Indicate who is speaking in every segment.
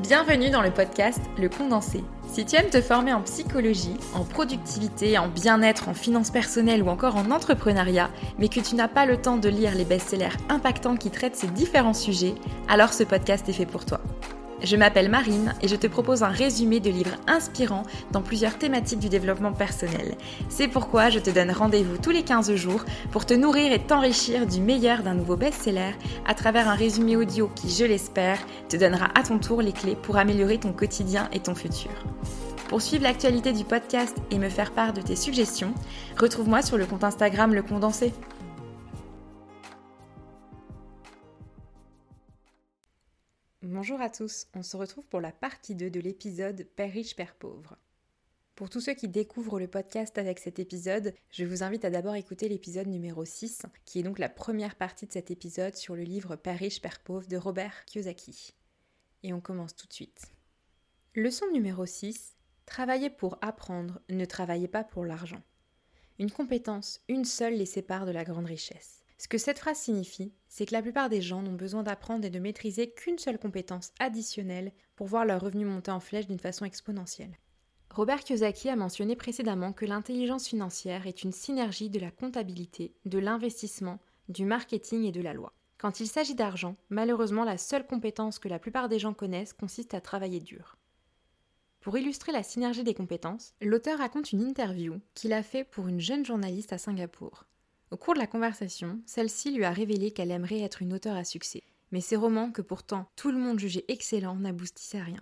Speaker 1: Bienvenue dans le podcast Le Condensé. Si tu aimes te former en psychologie, en productivité, en bien-être, en finances personnelles ou encore en entrepreneuriat, mais que tu n'as pas le temps de lire les best-sellers impactants qui traitent ces différents sujets, alors ce podcast est fait pour toi. Je m'appelle Marine et je te propose un résumé de livres inspirants dans plusieurs thématiques du développement personnel. C'est pourquoi je te donne rendez-vous tous les 15 jours pour te nourrir et t'enrichir du meilleur d'un nouveau best-seller à travers un résumé audio qui, je l'espère, te donnera à ton tour les clés pour améliorer ton quotidien et ton futur. Pour suivre l'actualité du podcast et me faire part de tes suggestions, retrouve-moi sur le compte Instagram Le Condensé. Bonjour à tous, on se retrouve pour la partie 2 de l'épisode Père riche, Père pauvre. Pour tous ceux qui découvrent le podcast avec cet épisode, je vous invite à d'abord écouter l'épisode numéro 6, qui est donc la première partie de cet épisode sur le livre Père riche, Père pauvre de Robert Kiyosaki. Et on commence tout de suite. Leçon numéro 6. Travaillez pour apprendre, ne travaillez pas pour l'argent. Une compétence, une seule les sépare de la grande richesse. Ce que cette phrase signifie, c'est que la plupart des gens n'ont besoin d'apprendre et de maîtriser qu'une seule compétence additionnelle pour voir leur revenu monter en flèche d'une façon exponentielle. Robert Kiyosaki a mentionné précédemment que l'intelligence financière est une synergie de la comptabilité, de l'investissement, du marketing et de la loi. Quand il s'agit d'argent, malheureusement la seule compétence que la plupart des gens connaissent consiste à travailler dur. Pour illustrer la synergie des compétences, l'auteur raconte une interview qu'il a fait pour une jeune journaliste à Singapour. Au cours de la conversation, celle-ci lui a révélé qu'elle aimerait être une auteure à succès. Mais ses romans, que pourtant tout le monde jugeait excellents, n'aboutissaient à rien.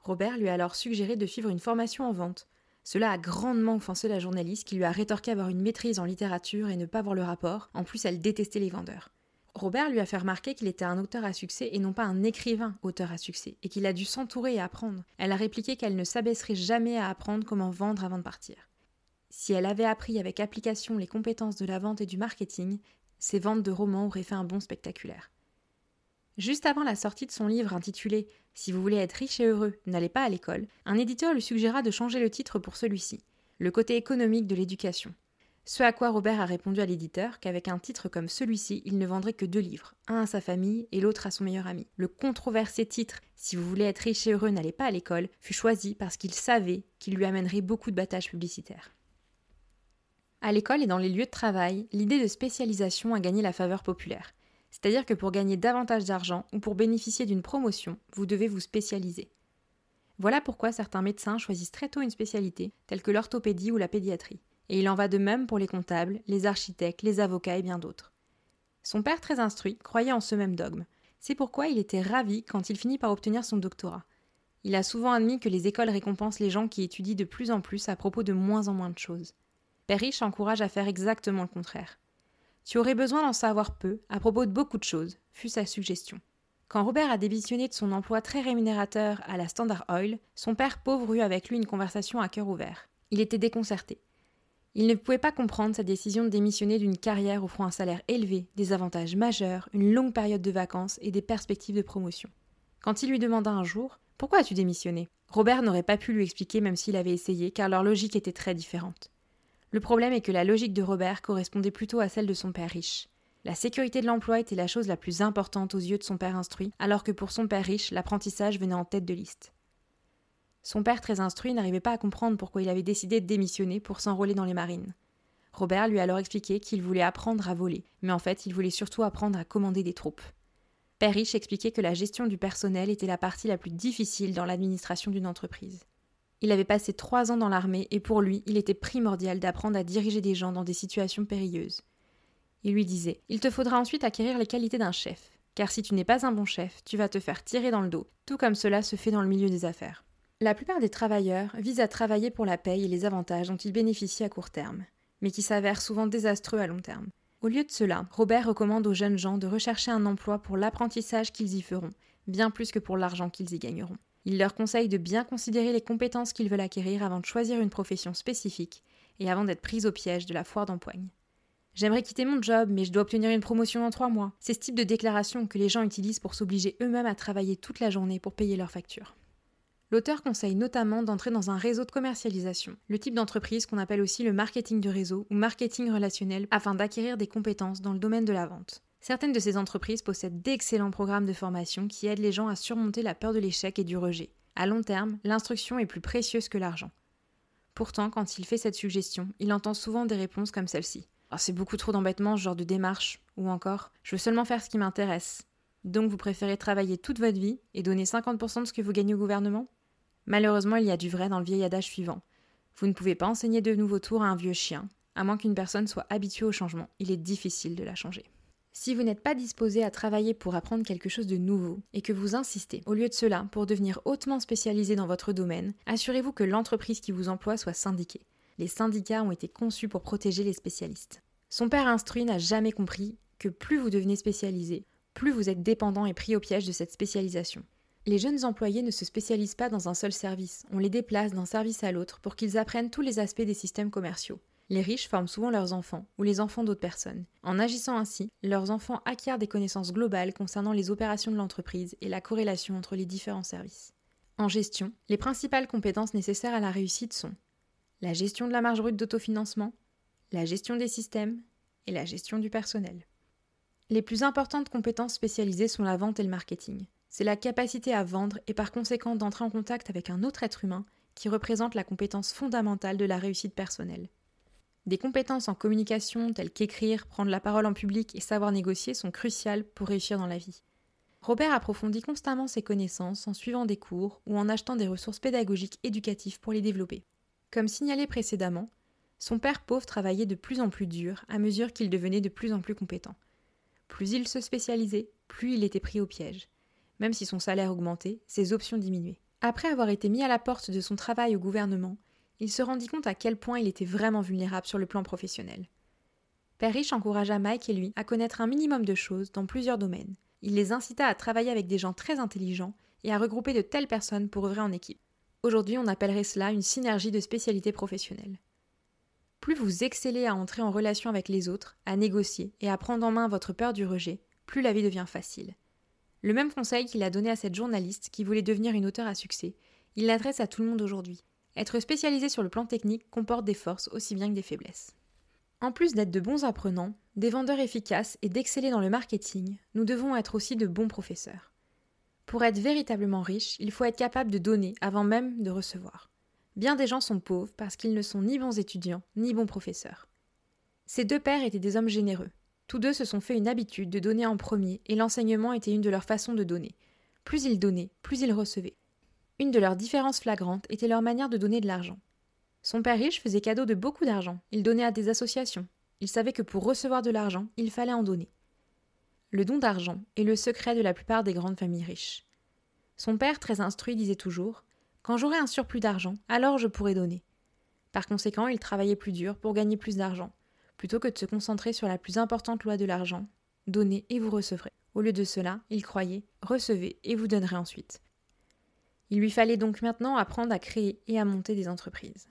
Speaker 1: Robert lui a alors suggéré de suivre une formation en vente. Cela a grandement offensé la journaliste qui lui a rétorqué avoir une maîtrise en littérature et ne pas voir le rapport. En plus, elle détestait les vendeurs. Robert lui a fait remarquer qu'il était un auteur à succès et non pas un écrivain auteur à succès, et qu'il a dû s'entourer et apprendre. Elle a répliqué qu'elle ne s'abaisserait jamais à apprendre comment vendre avant de partir. Si elle avait appris avec application les compétences de la vente et du marketing, ses ventes de romans auraient fait un bond spectaculaire. Juste avant la sortie de son livre intitulé Si vous voulez être riche et heureux, n'allez pas à l'école, un éditeur lui suggéra de changer le titre pour celui-ci, Le côté économique de l'éducation. Ce à quoi Robert a répondu à l'éditeur qu'avec un titre comme celui-ci, il ne vendrait que deux livres, un à sa famille et l'autre à son meilleur ami. Le controversé titre Si vous voulez être riche et heureux, n'allez pas à l'école fut choisi parce qu'il savait qu'il lui amènerait beaucoup de battages publicitaires. À l'école et dans les lieux de travail, l'idée de spécialisation a gagné la faveur populaire. C'est-à-dire que pour gagner davantage d'argent ou pour bénéficier d'une promotion, vous devez vous spécialiser. Voilà pourquoi certains médecins choisissent très tôt une spécialité, telle que l'orthopédie ou la pédiatrie. Et il en va de même pour les comptables, les architectes, les avocats et bien d'autres. Son père, très instruit, croyait en ce même dogme. C'est pourquoi il était ravi quand il finit par obtenir son doctorat. Il a souvent admis que les écoles récompensent les gens qui étudient de plus en plus à propos de moins en moins de choses. Père encourage à faire exactement le contraire. Tu aurais besoin d'en savoir peu à propos de beaucoup de choses, fut sa suggestion. Quand Robert a démissionné de son emploi très rémunérateur à la Standard Oil, son père pauvre eut avec lui une conversation à cœur ouvert. Il était déconcerté. Il ne pouvait pas comprendre sa décision de démissionner d'une carrière offrant un salaire élevé, des avantages majeurs, une longue période de vacances et des perspectives de promotion. Quand il lui demanda un jour Pourquoi as-tu démissionné? Robert n'aurait pas pu lui expliquer même s'il avait essayé, car leur logique était très différente. Le problème est que la logique de Robert correspondait plutôt à celle de son père riche. La sécurité de l'emploi était la chose la plus importante aux yeux de son père instruit, alors que pour son père riche, l'apprentissage venait en tête de liste. Son père très instruit n'arrivait pas à comprendre pourquoi il avait décidé de démissionner pour s'enrôler dans les marines. Robert lui a alors expliqué qu'il voulait apprendre à voler, mais en fait il voulait surtout apprendre à commander des troupes. Père riche expliquait que la gestion du personnel était la partie la plus difficile dans l'administration d'une entreprise. Il avait passé trois ans dans l'armée et pour lui, il était primordial d'apprendre à diriger des gens dans des situations périlleuses. Il lui disait Il te faudra ensuite acquérir les qualités d'un chef, car si tu n'es pas un bon chef, tu vas te faire tirer dans le dos, tout comme cela se fait dans le milieu des affaires. La plupart des travailleurs visent à travailler pour la paye et les avantages dont ils bénéficient à court terme, mais qui s'avèrent souvent désastreux à long terme. Au lieu de cela, Robert recommande aux jeunes gens de rechercher un emploi pour l'apprentissage qu'ils y feront, bien plus que pour l'argent qu'ils y gagneront. Il leur conseille de bien considérer les compétences qu'ils veulent acquérir avant de choisir une profession spécifique et avant d'être pris au piège de la foire d'empoigne. J'aimerais quitter mon job, mais je dois obtenir une promotion en trois mois. C'est ce type de déclaration que les gens utilisent pour s'obliger eux-mêmes à travailler toute la journée pour payer leurs factures. L'auteur conseille notamment d'entrer dans un réseau de commercialisation, le type d'entreprise qu'on appelle aussi le marketing du réseau ou marketing relationnel, afin d'acquérir des compétences dans le domaine de la vente. Certaines de ces entreprises possèdent d'excellents programmes de formation qui aident les gens à surmonter la peur de l'échec et du rejet. À long terme, l'instruction est plus précieuse que l'argent. Pourtant, quand il fait cette suggestion, il entend souvent des réponses comme celle-ci. Oh, c'est beaucoup trop d'embêtement ce genre de démarche. Ou encore, je veux seulement faire ce qui m'intéresse. Donc vous préférez travailler toute votre vie et donner 50% de ce que vous gagnez au gouvernement? Malheureusement, il y a du vrai dans le vieil adage suivant. Vous ne pouvez pas enseigner de nouveaux tours à un vieux chien. À moins qu'une personne soit habituée au changement, il est difficile de la changer. Si vous n'êtes pas disposé à travailler pour apprendre quelque chose de nouveau et que vous insistez, au lieu de cela, pour devenir hautement spécialisé dans votre domaine, assurez-vous que l'entreprise qui vous emploie soit syndiquée. Les syndicats ont été conçus pour protéger les spécialistes. Son père instruit n'a jamais compris que plus vous devenez spécialisé, plus vous êtes dépendant et pris au piège de cette spécialisation. Les jeunes employés ne se spécialisent pas dans un seul service, on les déplace d'un service à l'autre pour qu'ils apprennent tous les aspects des systèmes commerciaux. Les riches forment souvent leurs enfants ou les enfants d'autres personnes. En agissant ainsi, leurs enfants acquièrent des connaissances globales concernant les opérations de l'entreprise et la corrélation entre les différents services. En gestion, les principales compétences nécessaires à la réussite sont la gestion de la marge brute d'autofinancement, la gestion des systèmes et la gestion du personnel. Les plus importantes compétences spécialisées sont la vente et le marketing. C'est la capacité à vendre et par conséquent d'entrer en contact avec un autre être humain qui représente la compétence fondamentale de la réussite personnelle. Des compétences en communication telles qu'écrire, prendre la parole en public et savoir négocier sont cruciales pour réussir dans la vie. Robert approfondit constamment ses connaissances en suivant des cours ou en achetant des ressources pédagogiques éducatives pour les développer. Comme signalé précédemment, son père pauvre travaillait de plus en plus dur à mesure qu'il devenait de plus en plus compétent. Plus il se spécialisait, plus il était pris au piège. Même si son salaire augmentait, ses options diminuaient. Après avoir été mis à la porte de son travail au gouvernement, il se rendit compte à quel point il était vraiment vulnérable sur le plan professionnel. Père Riche encouragea Mike et lui à connaître un minimum de choses dans plusieurs domaines. Il les incita à travailler avec des gens très intelligents et à regrouper de telles personnes pour œuvrer en équipe. Aujourd'hui, on appellerait cela une synergie de spécialités professionnelles. Plus vous excellez à entrer en relation avec les autres, à négocier et à prendre en main votre peur du rejet, plus la vie devient facile. Le même conseil qu'il a donné à cette journaliste qui voulait devenir une auteure à succès, il l'adresse à tout le monde aujourd'hui. Être spécialisé sur le plan technique comporte des forces aussi bien que des faiblesses. En plus d'être de bons apprenants, des vendeurs efficaces et d'exceller dans le marketing, nous devons être aussi de bons professeurs. Pour être véritablement riche, il faut être capable de donner avant même de recevoir. Bien des gens sont pauvres parce qu'ils ne sont ni bons étudiants ni bons professeurs. Ces deux pères étaient des hommes généreux. Tous deux se sont fait une habitude de donner en premier et l'enseignement était une de leurs façons de donner. Plus ils donnaient, plus ils recevaient. Une de leurs différences flagrantes était leur manière de donner de l'argent. Son père riche faisait cadeau de beaucoup d'argent, il donnait à des associations. Il savait que pour recevoir de l'argent, il fallait en donner. Le don d'argent est le secret de la plupart des grandes familles riches. Son père, très instruit, disait toujours Quand j'aurai un surplus d'argent, alors je pourrai donner. Par conséquent, il travaillait plus dur pour gagner plus d'argent, plutôt que de se concentrer sur la plus importante loi de l'argent donnez et vous recevrez. Au lieu de cela, il croyait recevez et vous donnerez ensuite. Il lui fallait donc maintenant apprendre à créer et à monter des entreprises.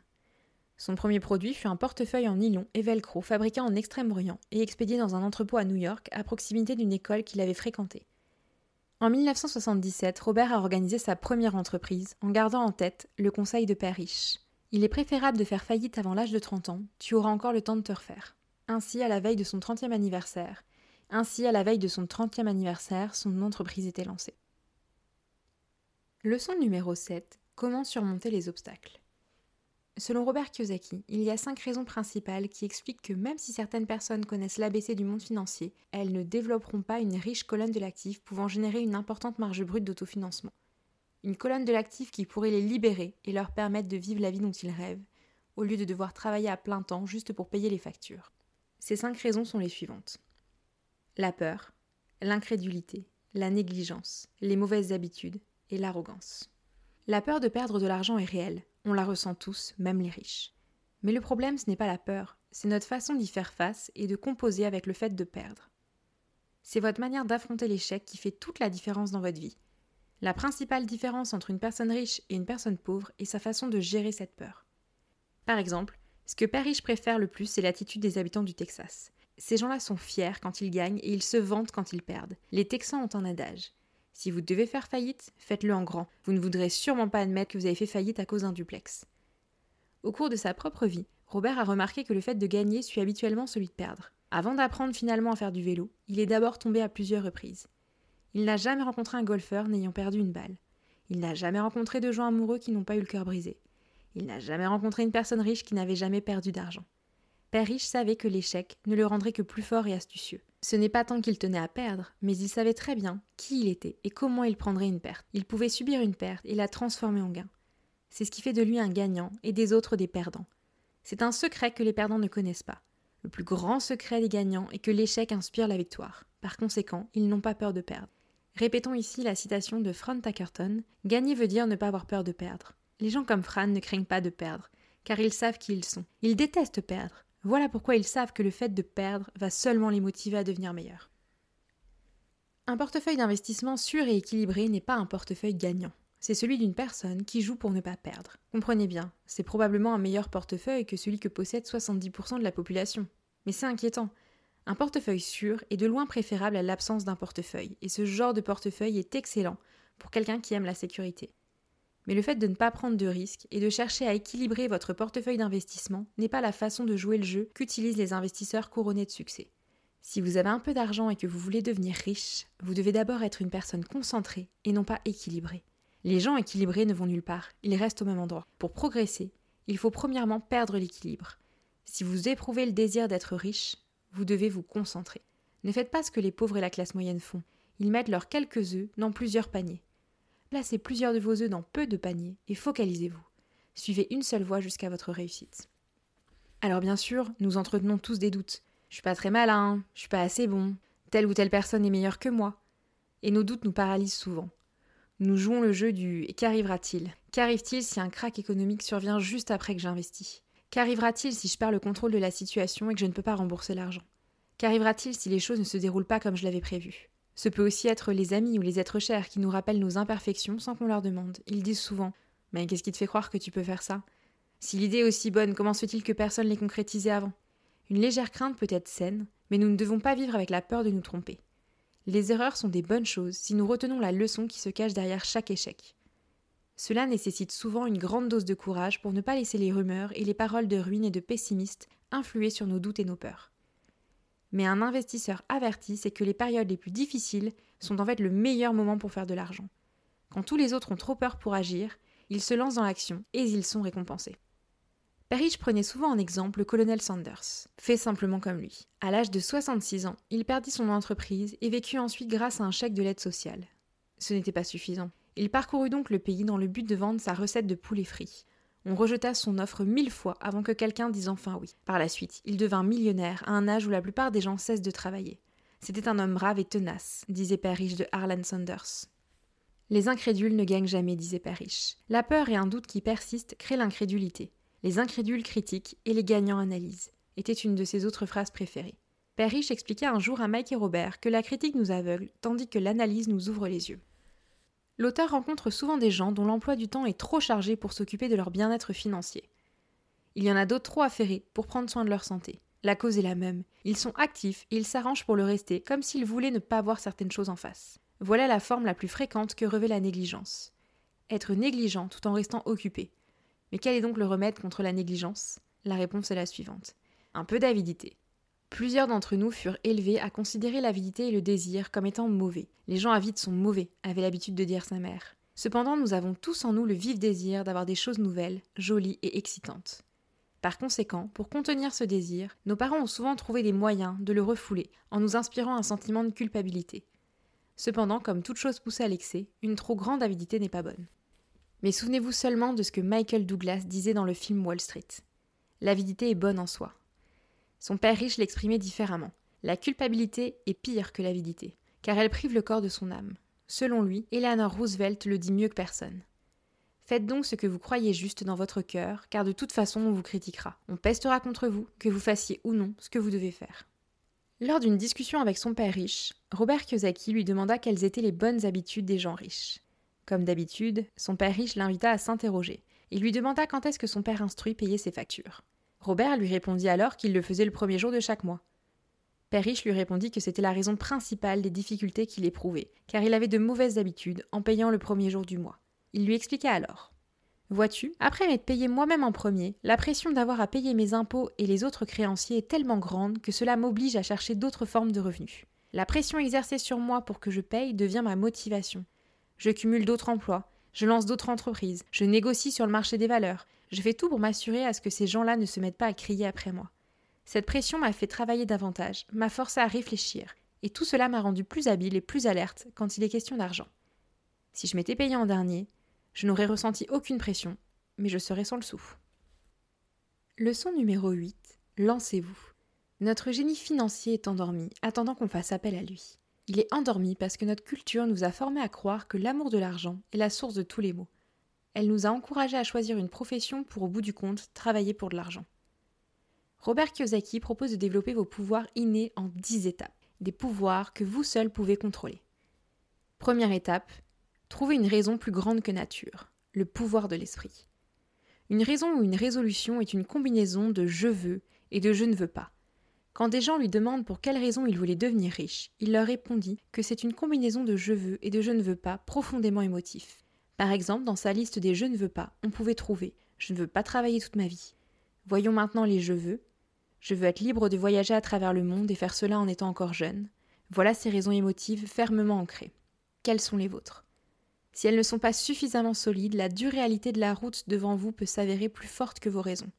Speaker 1: Son premier produit fut un portefeuille en nylon et velcro fabriqué en Extrême-Orient et expédié dans un entrepôt à New York à proximité d'une école qu'il avait fréquentée. En 1977, Robert a organisé sa première entreprise en gardant en tête le conseil de père riche. Il est préférable de faire faillite avant l'âge de 30 ans, tu auras encore le temps de te refaire. Ainsi, à la veille de son 30e anniversaire, ainsi à la veille de son 30e anniversaire, son entreprise était lancée. Leçon numéro 7. Comment surmonter les obstacles Selon Robert Kiyosaki, il y a cinq raisons principales qui expliquent que même si certaines personnes connaissent l'ABC du monde financier, elles ne développeront pas une riche colonne de l'actif pouvant générer une importante marge brute d'autofinancement. Une colonne de l'actif qui pourrait les libérer et leur permettre de vivre la vie dont ils rêvent, au lieu de devoir travailler à plein temps juste pour payer les factures. Ces cinq raisons sont les suivantes. La peur, l'incrédulité, la négligence, les mauvaises habitudes, et l'arrogance. La peur de perdre de l'argent est réelle, on la ressent tous, même les riches. Mais le problème, ce n'est pas la peur, c'est notre façon d'y faire face et de composer avec le fait de perdre. C'est votre manière d'affronter l'échec qui fait toute la différence dans votre vie. La principale différence entre une personne riche et une personne pauvre est sa façon de gérer cette peur. Par exemple, ce que Père Riche préfère le plus, c'est l'attitude des habitants du Texas. Ces gens-là sont fiers quand ils gagnent et ils se vantent quand ils perdent. Les Texans ont un adage. Si vous devez faire faillite, faites-le en grand. Vous ne voudrez sûrement pas admettre que vous avez fait faillite à cause d'un duplex. Au cours de sa propre vie, Robert a remarqué que le fait de gagner suit habituellement celui de perdre. Avant d'apprendre finalement à faire du vélo, il est d'abord tombé à plusieurs reprises. Il n'a jamais rencontré un golfeur n'ayant perdu une balle. Il n'a jamais rencontré de gens amoureux qui n'ont pas eu le cœur brisé. Il n'a jamais rencontré une personne riche qui n'avait jamais perdu d'argent. Père Riche savait que l'échec ne le rendrait que plus fort et astucieux. Ce n'est pas tant qu'il tenait à perdre, mais il savait très bien qui il était et comment il prendrait une perte. Il pouvait subir une perte et la transformer en gain. C'est ce qui fait de lui un gagnant et des autres des perdants. C'est un secret que les perdants ne connaissent pas. Le plus grand secret des gagnants est que l'échec inspire la victoire. Par conséquent, ils n'ont pas peur de perdre. Répétons ici la citation de Fran Takerton Gagner veut dire ne pas avoir peur de perdre. Les gens comme Fran ne craignent pas de perdre, car ils savent qui ils sont. Ils détestent perdre. Voilà pourquoi ils savent que le fait de perdre va seulement les motiver à devenir meilleurs. Un portefeuille d'investissement sûr et équilibré n'est pas un portefeuille gagnant. C'est celui d'une personne qui joue pour ne pas perdre. Comprenez bien, c'est probablement un meilleur portefeuille que celui que possède 70% de la population. Mais c'est inquiétant. Un portefeuille sûr est de loin préférable à l'absence d'un portefeuille, et ce genre de portefeuille est excellent pour quelqu'un qui aime la sécurité. Mais le fait de ne pas prendre de risques et de chercher à équilibrer votre portefeuille d'investissement n'est pas la façon de jouer le jeu qu'utilisent les investisseurs couronnés de succès. Si vous avez un peu d'argent et que vous voulez devenir riche, vous devez d'abord être une personne concentrée et non pas équilibrée. Les gens équilibrés ne vont nulle part, ils restent au même endroit. Pour progresser, il faut premièrement perdre l'équilibre. Si vous éprouvez le désir d'être riche, vous devez vous concentrer. Ne faites pas ce que les pauvres et la classe moyenne font. Ils mettent leurs quelques œufs dans plusieurs paniers. Placez plusieurs de vos œufs dans peu de paniers et focalisez-vous. Suivez une seule voie jusqu'à votre réussite. Alors bien sûr, nous entretenons tous des doutes. Je suis pas très malin, je suis pas assez bon, telle ou telle personne est meilleure que moi. Et nos doutes nous paralysent souvent. Nous jouons le jeu du qu'arrivera-t-il? Qu'arrive-t-il si un crack économique survient juste après que j'investis? Qu'arrivera-t-il si je perds le contrôle de la situation et que je ne peux pas rembourser l'argent? Qu'arrivera-t-il si les choses ne se déroulent pas comme je l'avais prévu? Ce peut aussi être les amis ou les êtres chers qui nous rappellent nos imperfections sans qu'on leur demande. Ils disent souvent Mais qu'est-ce qui te fait croire que tu peux faire ça? Si l'idée est aussi bonne, comment se fait-il que personne l'ait concrétisée avant? Une légère crainte peut être saine, mais nous ne devons pas vivre avec la peur de nous tromper. Les erreurs sont des bonnes choses si nous retenons la leçon qui se cache derrière chaque échec. Cela nécessite souvent une grande dose de courage pour ne pas laisser les rumeurs et les paroles de ruine et de pessimistes influer sur nos doutes et nos peurs. Mais un investisseur averti sait que les périodes les plus difficiles sont en fait le meilleur moment pour faire de l'argent. Quand tous les autres ont trop peur pour agir, ils se lancent dans l'action et ils sont récompensés. Parrish prenait souvent en exemple le colonel Sanders, fait simplement comme lui. À l'âge de 66 ans, il perdit son entreprise et vécut ensuite grâce à un chèque de l'aide sociale. Ce n'était pas suffisant. Il parcourut donc le pays dans le but de vendre sa recette de poulet frit. On rejeta son offre mille fois avant que quelqu'un dise enfin oui. Par la suite, il devint millionnaire à un âge où la plupart des gens cessent de travailler. C'était un homme brave et tenace, disait Parrish de Harlan Sanders. Les incrédules ne gagnent jamais, disait Parrish. La peur et un doute qui persistent créent l'incrédulité. Les incrédules critiquent et les gagnants analysent, était une de ses autres phrases préférées. Parrish expliqua un jour à Mike et Robert que la critique nous aveugle, tandis que l'analyse nous ouvre les yeux. L'auteur rencontre souvent des gens dont l'emploi du temps est trop chargé pour s'occuper de leur bien-être financier. Il y en a d'autres trop affairés pour prendre soin de leur santé. La cause est la même. Ils sont actifs et ils s'arrangent pour le rester, comme s'ils voulaient ne pas voir certaines choses en face. Voilà la forme la plus fréquente que revêt la négligence. Être négligent tout en restant occupé. Mais quel est donc le remède contre la négligence? La réponse est la suivante. Un peu d'avidité. Plusieurs d'entre nous furent élevés à considérer l'avidité et le désir comme étant mauvais. Les gens avides sont mauvais, avait l'habitude de dire sa mère. Cependant, nous avons tous en nous le vif désir d'avoir des choses nouvelles, jolies et excitantes. Par conséquent, pour contenir ce désir, nos parents ont souvent trouvé des moyens de le refouler en nous inspirant un sentiment de culpabilité. Cependant, comme toute chose poussée à l'excès, une trop grande avidité n'est pas bonne. Mais souvenez-vous seulement de ce que Michael Douglas disait dans le film Wall Street. L'avidité est bonne en soi, son père riche l'exprimait différemment. La culpabilité est pire que l'avidité, car elle prive le corps de son âme. Selon lui, Eleanor Roosevelt le dit mieux que personne. Faites donc ce que vous croyez juste dans votre cœur, car de toute façon on vous critiquera. On pestera contre vous, que vous fassiez ou non ce que vous devez faire. Lors d'une discussion avec son père riche, Robert Kiyosaki lui demanda quelles étaient les bonnes habitudes des gens riches. Comme d'habitude, son père riche l'invita à s'interroger. Il lui demanda quand est-ce que son père instruit payait ses factures. Robert lui répondit alors qu'il le faisait le premier jour de chaque mois. Père Riche lui répondit que c'était la raison principale des difficultés qu'il éprouvait, car il avait de mauvaises habitudes en payant le premier jour du mois. Il lui expliqua alors. Vois-tu, après m'être payé moi-même en premier, la pression d'avoir à payer mes impôts et les autres créanciers est tellement grande que cela m'oblige à chercher d'autres formes de revenus. La pression exercée sur moi pour que je paye devient ma motivation. Je cumule d'autres emplois, je lance d'autres entreprises, je négocie sur le marché des valeurs, je fais tout pour m'assurer à ce que ces gens-là ne se mettent pas à crier après moi. Cette pression m'a fait travailler davantage, m'a forcé à réfléchir, et tout cela m'a rendu plus habile et plus alerte quand il est question d'argent. Si je m'étais payé en dernier, je n'aurais ressenti aucune pression, mais je serais sans le sou. Leçon numéro 8. Lancez-vous. Notre génie financier est endormi, attendant qu'on fasse appel à lui. Il est endormi parce que notre culture nous a formés à croire que l'amour de l'argent est la source de tous les maux. Elle nous a encouragés à choisir une profession pour au bout du compte travailler pour de l'argent. Robert Kiyosaki propose de développer vos pouvoirs innés en 10 étapes, des pouvoirs que vous seul pouvez contrôler. Première étape, Trouvez une raison plus grande que nature, le pouvoir de l'esprit. Une raison ou une résolution est une combinaison de je veux et de je ne veux pas. Quand des gens lui demandent pour quelle raison il voulait devenir riche, il leur répondit que c'est une combinaison de je veux et de je ne veux pas profondément émotif. Par exemple, dans sa liste des je ne veux pas, on pouvait trouver je ne veux pas travailler toute ma vie. Voyons maintenant les je veux. Je veux être libre de voyager à travers le monde et faire cela en étant encore jeune. Voilà ces raisons émotives fermement ancrées. Quelles sont les vôtres? Si elles ne sont pas suffisamment solides, la dure réalité de la route devant vous peut s'avérer plus forte que vos raisons.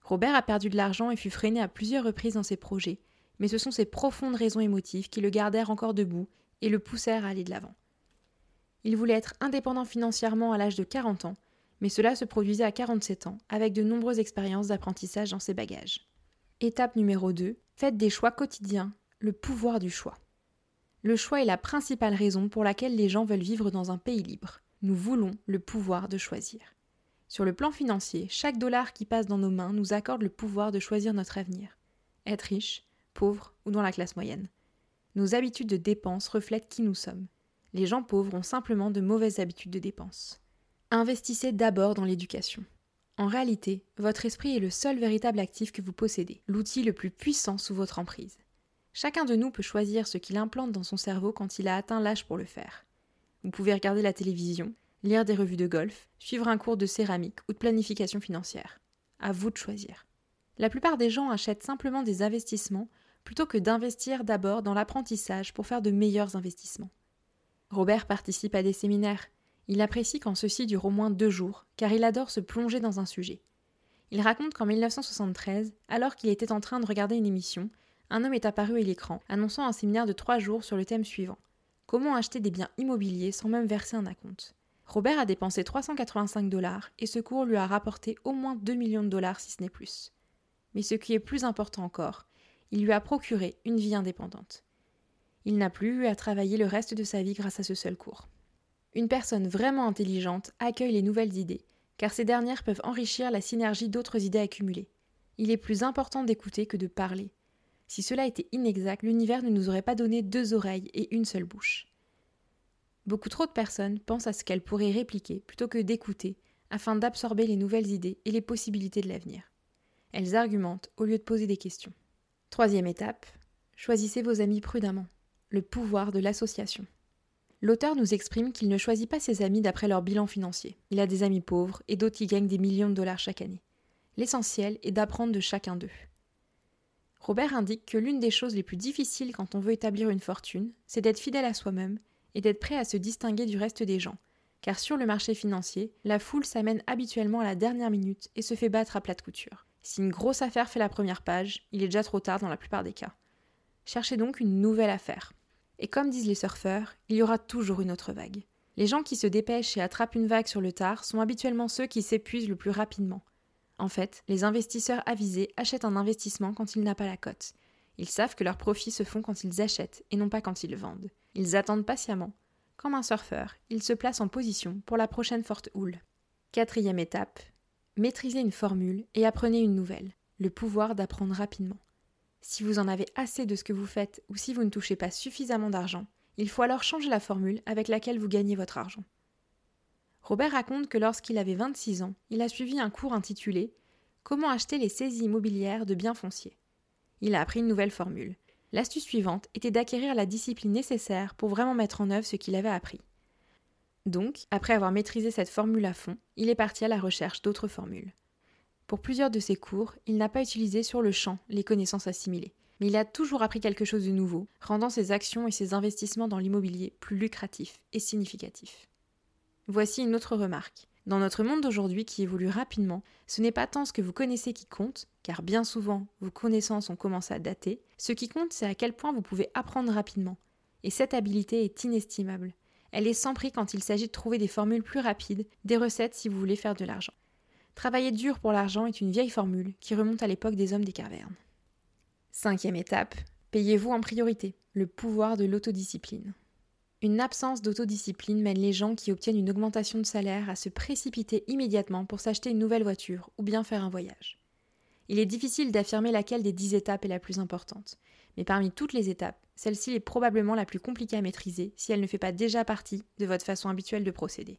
Speaker 1: Robert a perdu de l'argent et fut freiné à plusieurs reprises dans ses projets, mais ce sont ses profondes raisons émotives qui le gardèrent encore debout et le poussèrent à aller de l'avant. Il voulait être indépendant financièrement à l'âge de 40 ans, mais cela se produisait à 47 ans, avec de nombreuses expériences d'apprentissage dans ses bagages. Étape numéro 2. Faites des choix quotidiens, le pouvoir du choix. Le choix est la principale raison pour laquelle les gens veulent vivre dans un pays libre. Nous voulons le pouvoir de choisir. Sur le plan financier, chaque dollar qui passe dans nos mains nous accorde le pouvoir de choisir notre avenir. Être riche, pauvre ou dans la classe moyenne. Nos habitudes de dépenses reflètent qui nous sommes. Les gens pauvres ont simplement de mauvaises habitudes de dépenses. Investissez d'abord dans l'éducation. En réalité, votre esprit est le seul véritable actif que vous possédez, l'outil le plus puissant sous votre emprise. Chacun de nous peut choisir ce qu'il implante dans son cerveau quand il a atteint l'âge pour le faire. Vous pouvez regarder la télévision, lire des revues de golf, suivre un cours de céramique ou de planification financière. À vous de choisir. La plupart des gens achètent simplement des investissements plutôt que d'investir d'abord dans l'apprentissage pour faire de meilleurs investissements. Robert participe à des séminaires. Il apprécie quand ceux-ci durent au moins deux jours, car il adore se plonger dans un sujet. Il raconte qu'en 1973, alors qu'il était en train de regarder une émission, un homme est apparu à l'écran, annonçant un séminaire de trois jours sur le thème suivant Comment acheter des biens immobiliers sans même verser un acompte? Robert a dépensé 385 dollars et ce cours lui a rapporté au moins 2 millions de dollars si ce n'est plus. Mais ce qui est plus important encore, il lui a procuré une vie indépendante. Il n'a plus eu à travailler le reste de sa vie grâce à ce seul cours. Une personne vraiment intelligente accueille les nouvelles idées, car ces dernières peuvent enrichir la synergie d'autres idées accumulées. Il est plus important d'écouter que de parler, si cela était inexact, l'univers ne nous aurait pas donné deux oreilles et une seule bouche. Beaucoup trop de personnes pensent à ce qu'elles pourraient répliquer plutôt que d'écouter afin d'absorber les nouvelles idées et les possibilités de l'avenir. Elles argumentent au lieu de poser des questions. Troisième étape, choisissez vos amis prudemment. Le pouvoir de l'association. L'auteur nous exprime qu'il ne choisit pas ses amis d'après leur bilan financier. Il a des amis pauvres et d'autres qui gagnent des millions de dollars chaque année. L'essentiel est d'apprendre de chacun d'eux. Robert indique que l'une des choses les plus difficiles quand on veut établir une fortune, c'est d'être fidèle à soi-même et d'être prêt à se distinguer du reste des gens. Car sur le marché financier, la foule s'amène habituellement à la dernière minute et se fait battre à plate couture. Si une grosse affaire fait la première page, il est déjà trop tard dans la plupart des cas. Cherchez donc une nouvelle affaire. Et comme disent les surfeurs, il y aura toujours une autre vague. Les gens qui se dépêchent et attrapent une vague sur le tard sont habituellement ceux qui s'épuisent le plus rapidement. En fait, les investisseurs avisés achètent un investissement quand il n'a pas la cote. Ils savent que leurs profits se font quand ils achètent et non pas quand ils vendent. Ils attendent patiemment. Comme un surfeur, ils se placent en position pour la prochaine forte houle. Quatrième étape, maîtrisez une formule et apprenez une nouvelle, le pouvoir d'apprendre rapidement. Si vous en avez assez de ce que vous faites ou si vous ne touchez pas suffisamment d'argent, il faut alors changer la formule avec laquelle vous gagnez votre argent. Robert raconte que lorsqu'il avait 26 ans, il a suivi un cours intitulé Comment acheter les saisies immobilières de biens fonciers. Il a appris une nouvelle formule. L'astuce suivante était d'acquérir la discipline nécessaire pour vraiment mettre en œuvre ce qu'il avait appris. Donc, après avoir maîtrisé cette formule à fond, il est parti à la recherche d'autres formules. Pour plusieurs de ses cours, il n'a pas utilisé sur le champ les connaissances assimilées, mais il a toujours appris quelque chose de nouveau, rendant ses actions et ses investissements dans l'immobilier plus lucratifs et significatifs. Voici une autre remarque. Dans notre monde d'aujourd'hui qui évolue rapidement, ce n'est pas tant ce que vous connaissez qui compte, car bien souvent vos connaissances ont commencé à dater, ce qui compte c'est à quel point vous pouvez apprendre rapidement. Et cette habilité est inestimable. Elle est sans prix quand il s'agit de trouver des formules plus rapides, des recettes si vous voulez faire de l'argent. Travailler dur pour l'argent est une vieille formule qui remonte à l'époque des hommes des cavernes. Cinquième étape, payez-vous en priorité, le pouvoir de l'autodiscipline. Une absence d'autodiscipline mène les gens qui obtiennent une augmentation de salaire à se précipiter immédiatement pour s'acheter une nouvelle voiture ou bien faire un voyage. Il est difficile d'affirmer laquelle des dix étapes est la plus importante, mais parmi toutes les étapes, celle-ci est probablement la plus compliquée à maîtriser si elle ne fait pas déjà partie de votre façon habituelle de procéder.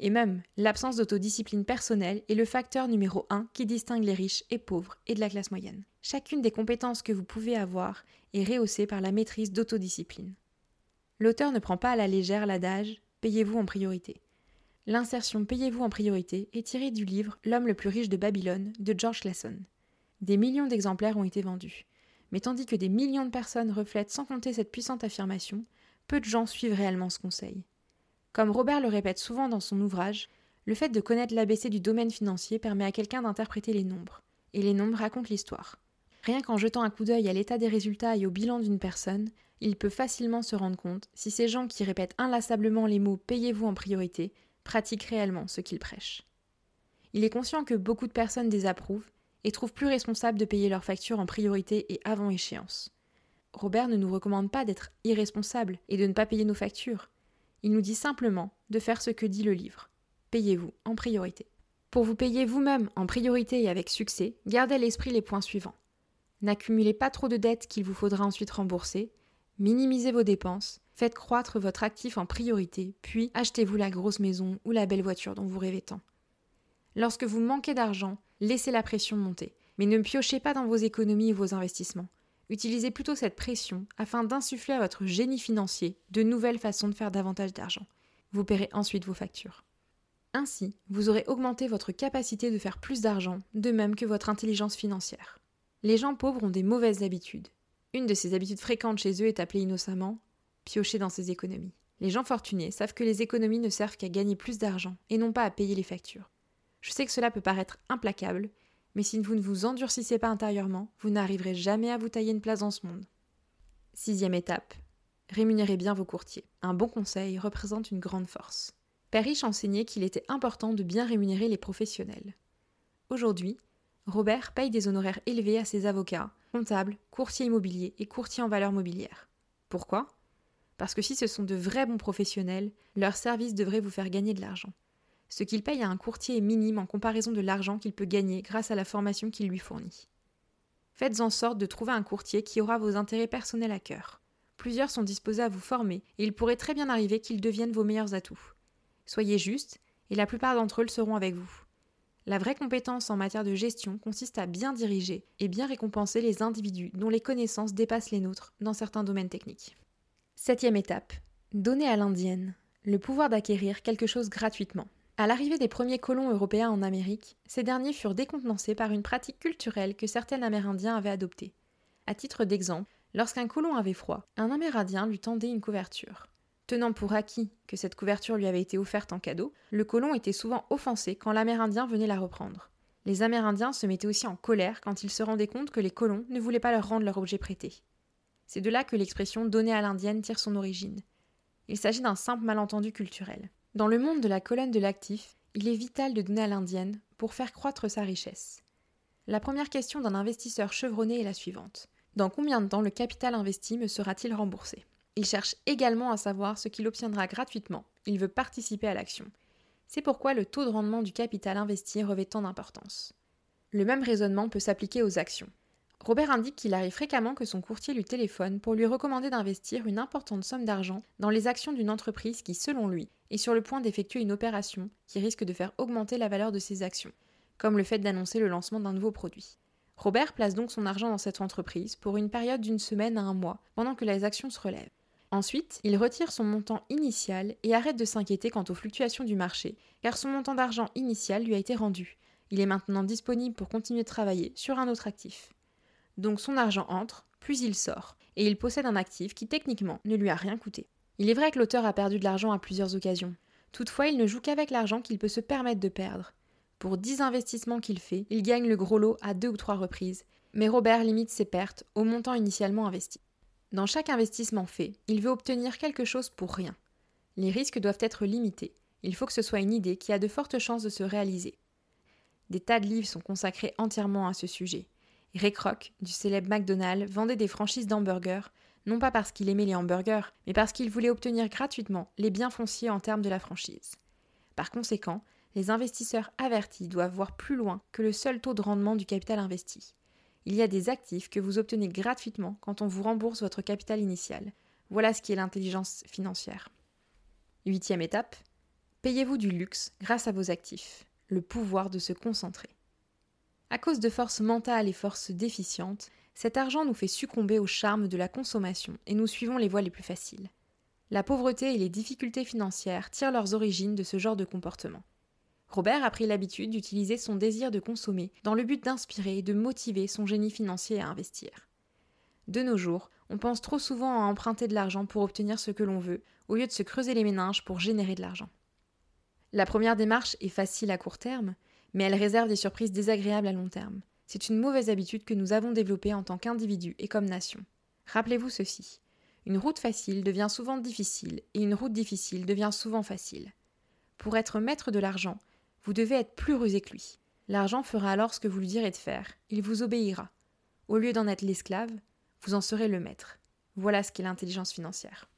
Speaker 1: Et même, l'absence d'autodiscipline personnelle est le facteur numéro un qui distingue les riches et pauvres et de la classe moyenne. Chacune des compétences que vous pouvez avoir est rehaussée par la maîtrise d'autodiscipline. L'auteur ne prend pas à la légère l'adage Payez-vous en priorité. L'insertion Payez-vous en priorité est tirée du livre L'homme le plus riche de Babylone de George Clason. Des millions d'exemplaires ont été vendus. Mais tandis que des millions de personnes reflètent sans compter cette puissante affirmation, peu de gens suivent réellement ce conseil. Comme Robert le répète souvent dans son ouvrage, le fait de connaître l'ABC du domaine financier permet à quelqu'un d'interpréter les nombres, et les nombres racontent l'histoire. Rien qu'en jetant un coup d'œil à l'état des résultats et au bilan d'une personne, il peut facilement se rendre compte si ces gens qui répètent inlassablement les mots payez-vous en priorité pratiquent réellement ce qu'ils prêchent. Il est conscient que beaucoup de personnes désapprouvent et trouvent plus responsable de payer leurs factures en priorité et avant échéance. Robert ne nous recommande pas d'être irresponsable et de ne pas payer nos factures. Il nous dit simplement de faire ce que dit le livre. Payez-vous en priorité. Pour vous payer vous-même en priorité et avec succès, gardez à l'esprit les points suivants. N'accumulez pas trop de dettes qu'il vous faudra ensuite rembourser, minimisez vos dépenses, faites croître votre actif en priorité, puis achetez-vous la grosse maison ou la belle voiture dont vous rêvez tant. Lorsque vous manquez d'argent, laissez la pression monter, mais ne piochez pas dans vos économies et vos investissements. Utilisez plutôt cette pression afin d'insuffler à votre génie financier de nouvelles façons de faire davantage d'argent. Vous paierez ensuite vos factures. Ainsi, vous aurez augmenté votre capacité de faire plus d'argent, de même que votre intelligence financière. Les gens pauvres ont des mauvaises habitudes. Une de ces habitudes fréquentes chez eux est appelée innocemment piocher dans ses économies. Les gens fortunés savent que les économies ne servent qu'à gagner plus d'argent et non pas à payer les factures. Je sais que cela peut paraître implacable, mais si vous ne vous endurcissez pas intérieurement, vous n'arriverez jamais à vous tailler une place dans ce monde. Sixième étape. Rémunérez bien vos courtiers. Un bon conseil représente une grande force. Père Riche enseignait qu'il était important de bien rémunérer les professionnels. Aujourd'hui, Robert paye des honoraires élevés à ses avocats, comptables, courtiers immobiliers et courtiers en valeurs mobilières. Pourquoi? Parce que si ce sont de vrais bons professionnels, leur service devrait vous faire gagner de l'argent ce qu'il paye à un courtier est minime en comparaison de l'argent qu'il peut gagner grâce à la formation qu'il lui fournit. Faites en sorte de trouver un courtier qui aura vos intérêts personnels à cœur. Plusieurs sont disposés à vous former et il pourrait très bien arriver qu'ils deviennent vos meilleurs atouts. Soyez juste et la plupart d'entre eux le seront avec vous. La vraie compétence en matière de gestion consiste à bien diriger et bien récompenser les individus dont les connaissances dépassent les nôtres dans certains domaines techniques. Septième étape. Donner à l'indienne le pouvoir d'acquérir quelque chose gratuitement. À l'arrivée des premiers colons européens en Amérique, ces derniers furent décontenancés par une pratique culturelle que certains Amérindiens avaient adoptée. À titre d'exemple, lorsqu'un colon avait froid, un Amérindien lui tendait une couverture. Tenant pour acquis que cette couverture lui avait été offerte en cadeau, le colon était souvent offensé quand l'Amérindien venait la reprendre. Les Amérindiens se mettaient aussi en colère quand ils se rendaient compte que les colons ne voulaient pas leur rendre leur objet prêté. C'est de là que l'expression donner à l'indienne tire son origine. Il s'agit d'un simple malentendu culturel. Dans le monde de la colonne de l'actif, il est vital de donner à l'indienne pour faire croître sa richesse. La première question d'un investisseur chevronné est la suivante. Dans combien de temps le capital investi me sera-t-il remboursé? Il cherche également à savoir ce qu'il obtiendra gratuitement. Il veut participer à l'action. C'est pourquoi le taux de rendement du capital investi revêt tant d'importance. Le même raisonnement peut s'appliquer aux actions. Robert indique qu'il arrive fréquemment que son courtier lui téléphone pour lui recommander d'investir une importante somme d'argent dans les actions d'une entreprise qui, selon lui, est sur le point d'effectuer une opération qui risque de faire augmenter la valeur de ses actions, comme le fait d'annoncer le lancement d'un nouveau produit. Robert place donc son argent dans cette entreprise pour une période d'une semaine à un mois, pendant que les actions se relèvent. Ensuite, il retire son montant initial et arrête de s'inquiéter quant aux fluctuations du marché, car son montant d'argent initial lui a été rendu. Il est maintenant disponible pour continuer de travailler sur un autre actif. Donc son argent entre, puis il sort, et il possède un actif qui techniquement ne lui a rien coûté. Il est vrai que l'auteur a perdu de l'argent à plusieurs occasions. Toutefois, il ne joue qu'avec l'argent qu'il peut se permettre de perdre. Pour 10 investissements qu'il fait, il gagne le gros lot à deux ou trois reprises, mais Robert limite ses pertes au montant initialement investi. Dans chaque investissement fait, il veut obtenir quelque chose pour rien. Les risques doivent être limités. Il faut que ce soit une idée qui a de fortes chances de se réaliser. Des tas de livres sont consacrés entièrement à ce sujet. Ray Kroc, du célèbre McDonald's, vendait des franchises d'hamburgers, non pas parce qu'il aimait les hamburgers, mais parce qu'il voulait obtenir gratuitement les biens fonciers en termes de la franchise. Par conséquent, les investisseurs avertis doivent voir plus loin que le seul taux de rendement du capital investi il y a des actifs que vous obtenez gratuitement quand on vous rembourse votre capital initial. Voilà ce qui est l'intelligence financière. Huitième étape, payez-vous du luxe grâce à vos actifs, le pouvoir de se concentrer. À cause de forces mentales et forces déficientes, cet argent nous fait succomber au charme de la consommation et nous suivons les voies les plus faciles. La pauvreté et les difficultés financières tirent leurs origines de ce genre de comportement. Robert a pris l'habitude d'utiliser son désir de consommer dans le but d'inspirer et de motiver son génie financier à investir. De nos jours, on pense trop souvent à emprunter de l'argent pour obtenir ce que l'on veut, au lieu de se creuser les méninges pour générer de l'argent. La première démarche est facile à court terme, mais elle réserve des surprises désagréables à long terme. C'est une mauvaise habitude que nous avons développée en tant qu'individu et comme nation. Rappelez-vous ceci. Une route facile devient souvent difficile et une route difficile devient souvent facile. Pour être maître de l'argent, vous devez être plus rusé que lui. L'argent fera alors ce que vous lui direz de faire, il vous obéira. Au lieu d'en être l'esclave, vous en serez le maître. Voilà ce qu'est l'intelligence financière.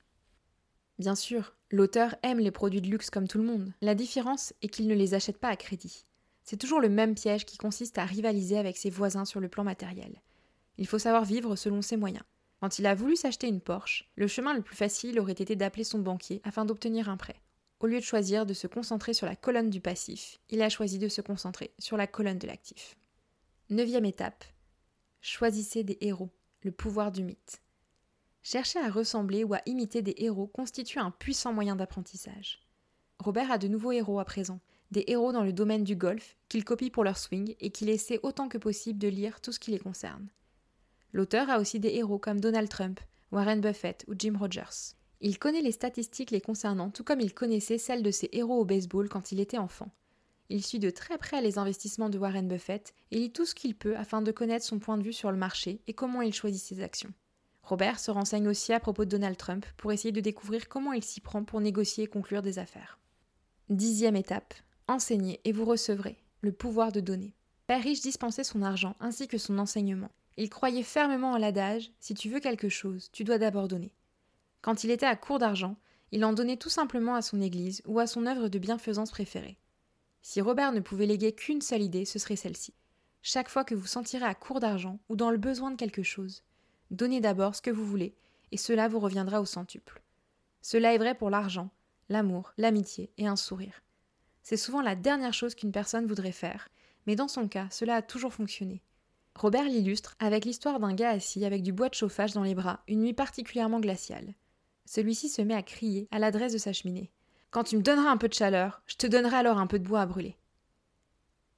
Speaker 1: Bien sûr, l'auteur aime les produits de luxe comme tout le monde. La différence est qu'il ne les achète pas à crédit. C'est toujours le même piège qui consiste à rivaliser avec ses voisins sur le plan matériel. Il faut savoir vivre selon ses moyens. Quand il a voulu s'acheter une Porsche, le chemin le plus facile aurait été d'appeler son banquier afin d'obtenir un prêt. Au lieu de choisir de se concentrer sur la colonne du passif, il a choisi de se concentrer sur la colonne de l'actif. Neuvième étape. Choisissez des héros, le pouvoir du mythe. Chercher à ressembler ou à imiter des héros constitue un puissant moyen d'apprentissage. Robert a de nouveaux héros à présent, des héros dans le domaine du golf, qu'il copie pour leur swing et qu'il essaie autant que possible de lire tout ce qui les concerne. L'auteur a aussi des héros comme Donald Trump, Warren Buffett ou Jim Rogers. Il connaît les statistiques les concernant, tout comme il connaissait celles de ses héros au baseball quand il était enfant. Il suit de très près les investissements de Warren Buffett et lit tout ce qu'il peut afin de connaître son point de vue sur le marché et comment il choisit ses actions. Robert se renseigne aussi à propos de Donald Trump pour essayer de découvrir comment il s'y prend pour négocier et conclure des affaires. Dixième étape. Enseignez et vous recevrez. Le pouvoir de donner. Père riche dispensait son argent ainsi que son enseignement. Il croyait fermement en l'adage si tu veux quelque chose, tu dois d'abord donner. Quand il était à court d'argent, il en donnait tout simplement à son Église ou à son œuvre de bienfaisance préférée. Si Robert ne pouvait léguer qu'une seule idée, ce serait celle-ci. Chaque fois que vous sentirez à court d'argent ou dans le besoin de quelque chose, donnez d'abord ce que vous voulez, et cela vous reviendra au centuple. Cela est vrai pour l'argent, l'amour, l'amitié et un sourire. C'est souvent la dernière chose qu'une personne voudrait faire, mais dans son cas, cela a toujours fonctionné. Robert l'illustre avec l'histoire d'un gars assis avec du bois de chauffage dans les bras une nuit particulièrement glaciale. Celui-ci se met à crier à l'adresse de sa cheminée. Quand tu me donneras un peu de chaleur, je te donnerai alors un peu de bois à brûler.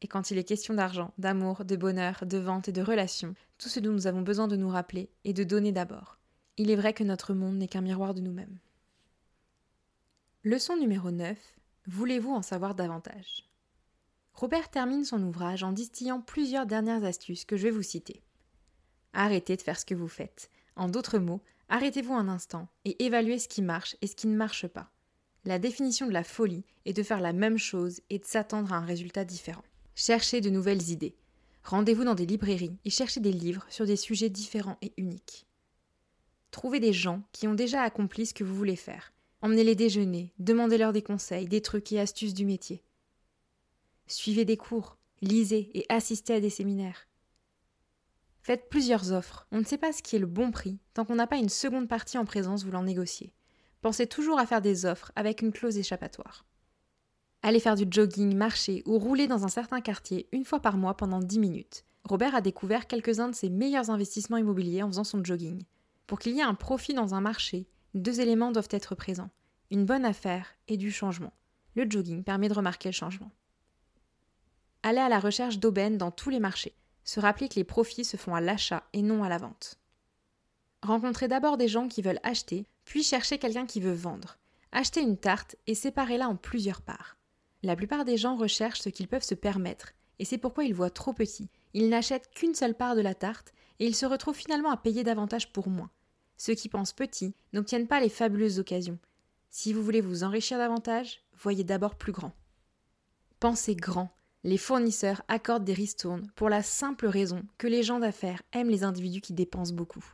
Speaker 1: Et quand il est question d'argent, d'amour, de bonheur, de vente et de relations, tout ce dont nous avons besoin de nous rappeler est de donner d'abord. Il est vrai que notre monde n'est qu'un miroir de nous-mêmes. Leçon numéro 9. Voulez-vous en savoir davantage? Robert termine son ouvrage en distillant plusieurs dernières astuces que je vais vous citer. Arrêtez de faire ce que vous faites. En d'autres mots, Arrêtez-vous un instant et évaluez ce qui marche et ce qui ne marche pas. La définition de la folie est de faire la même chose et de s'attendre à un résultat différent. Cherchez de nouvelles idées. Rendez-vous dans des librairies et cherchez des livres sur des sujets différents et uniques. Trouvez des gens qui ont déjà accompli ce que vous voulez faire. Emmenez-les déjeuner, demandez-leur des conseils, des trucs et astuces du métier. Suivez des cours, lisez et assistez à des séminaires. Faites plusieurs offres. On ne sait pas ce qui est le bon prix tant qu'on n'a pas une seconde partie en présence voulant négocier. Pensez toujours à faire des offres avec une clause échappatoire. Allez faire du jogging, marcher ou rouler dans un certain quartier une fois par mois pendant 10 minutes. Robert a découvert quelques-uns de ses meilleurs investissements immobiliers en faisant son jogging. Pour qu'il y ait un profit dans un marché, deux éléments doivent être présents une bonne affaire et du changement. Le jogging permet de remarquer le changement. Aller à la recherche d'aubaines dans tous les marchés. Se rappeler que les profits se font à l'achat et non à la vente. Rencontrez d'abord des gens qui veulent acheter, puis chercher quelqu'un qui veut vendre. Achetez une tarte et séparez-la en plusieurs parts. La plupart des gens recherchent ce qu'ils peuvent se permettre, et c'est pourquoi ils voient trop petit. Ils n'achètent qu'une seule part de la tarte, et ils se retrouvent finalement à payer davantage pour moins. Ceux qui pensent petit n'obtiennent pas les fabuleuses occasions. Si vous voulez vous enrichir davantage, voyez d'abord plus grand. Pensez grand. Les fournisseurs accordent des ristournes pour la simple raison que les gens d'affaires aiment les individus qui dépensent beaucoup.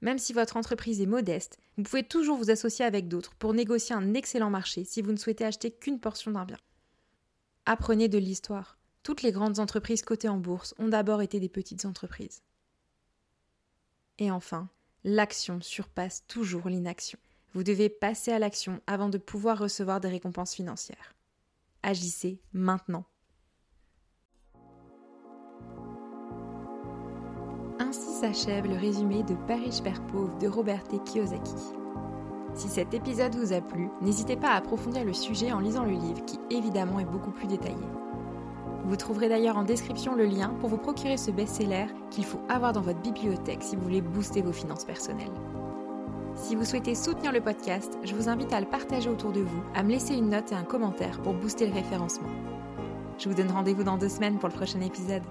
Speaker 1: Même si votre entreprise est modeste, vous pouvez toujours vous associer avec d'autres pour négocier un excellent marché si vous ne souhaitez acheter qu'une portion d'un bien. Apprenez de l'histoire. Toutes les grandes entreprises cotées en bourse ont d'abord été des petites entreprises. Et enfin, l'action surpasse toujours l'inaction. Vous devez passer à l'action avant de pouvoir recevoir des récompenses financières. Agissez maintenant. Ainsi s'achève le résumé de Paris Père Pauvre de Roberte Kiyosaki. Si cet épisode vous a plu, n'hésitez pas à approfondir le sujet en lisant le livre qui évidemment est beaucoup plus détaillé. Vous trouverez d'ailleurs en description le lien pour vous procurer ce best-seller qu'il faut avoir dans votre bibliothèque si vous voulez booster vos finances personnelles. Si vous souhaitez soutenir le podcast, je vous invite à le partager autour de vous, à me laisser une note et un commentaire pour booster le référencement. Je vous donne rendez-vous dans deux semaines pour le prochain épisode.